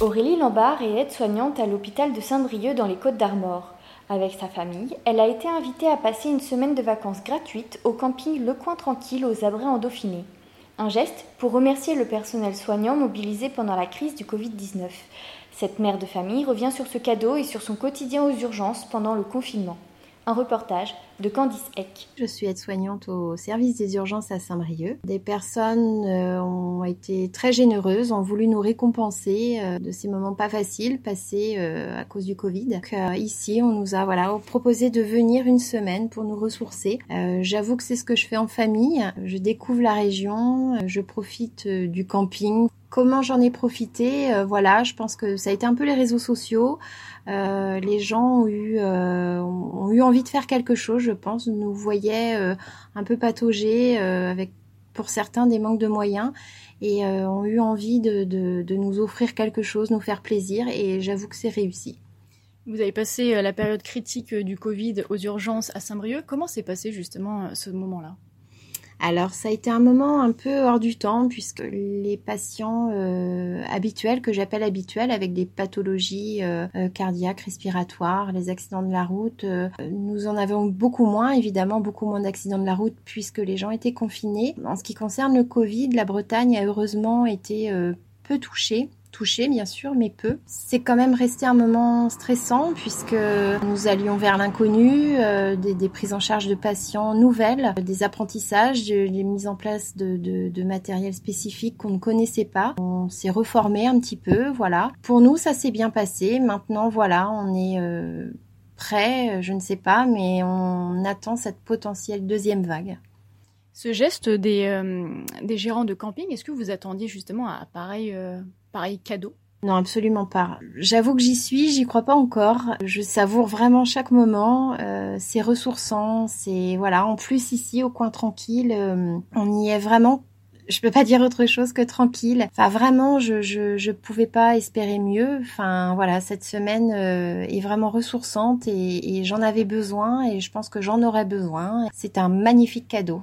Aurélie Lambard est aide-soignante à l'hôpital de Saint-Brieuc dans les Côtes d'Armor. Avec sa famille, elle a été invitée à passer une semaine de vacances gratuites au camping Le Coin Tranquille aux Abrets en Dauphiné. Un geste pour remercier le personnel soignant mobilisé pendant la crise du Covid-19. Cette mère de famille revient sur ce cadeau et sur son quotidien aux urgences pendant le confinement. Un reportage de Candice Eck. Je suis aide-soignante au service des urgences à Saint-Brieuc. Des personnes euh, ont été très généreuses, ont voulu nous récompenser euh, de ces moments pas faciles passés euh, à cause du Covid. Donc, ici, on nous a voilà proposé de venir une semaine pour nous ressourcer. J'avoue que c'est ce que je fais en famille. Je découvre la région, je profite du camping. Comment j'en ai profité Voilà, je pense que ça a été un peu les réseaux sociaux. les gens ont eu, ont eu envie de faire quelque chose je pense, nous voyaient euh, un peu patauger euh, avec pour certains des manques de moyens et euh, ont eu envie de, de, nous offrir quelque chose, nous faire plaisir et j'avoue que c'est réussi. Vous avez passé la période critique du Covid aux urgences à Saint-Brieuc. Comment s'est passé justement ce moment-là? Alors ça a été un moment un peu hors du temps puisque les patients euh, habituels, que j'appelle habituels, avec des pathologies euh, euh, cardiaques, respiratoires, les accidents de la route, nous en avons beaucoup moins, évidemment beaucoup moins d'accidents de la route puisque les gens étaient confinés. En ce qui concerne le Covid, la Bretagne a heureusement été peu touchée bien sûr, mais peu. C'est quand même resté un moment stressant puisque nous allions vers l'inconnu, euh, des, prises en charge de patients nouvelles, des apprentissages, des mises en place de, de matériel spécifique qu'on ne connaissait pas. On s'est reformé un petit peu, voilà. Pour nous, ça s'est bien passé. Maintenant, voilà, on est euh, prêt, je ne sais pas, mais on attend cette potentielle deuxième vague. Ce geste des, euh, des gérants de camping, est-ce que vous attendiez justement à pareil pareil cadeau? Non, absolument pas. J'avoue que j'y suis, j'y crois pas encore. Je savoure vraiment chaque moment. Euh, c'est ressourçant, c'est voilà. En plus ici, au coin tranquille, euh, on y est vraiment. Je peux pas dire autre chose que tranquille. Enfin, vraiment, je je, pouvais pas espérer mieux. Enfin, voilà, cette semaine euh, est vraiment ressourçante et, et j'en avais besoin et je pense que j'en aurais besoin. C'est un magnifique cadeau.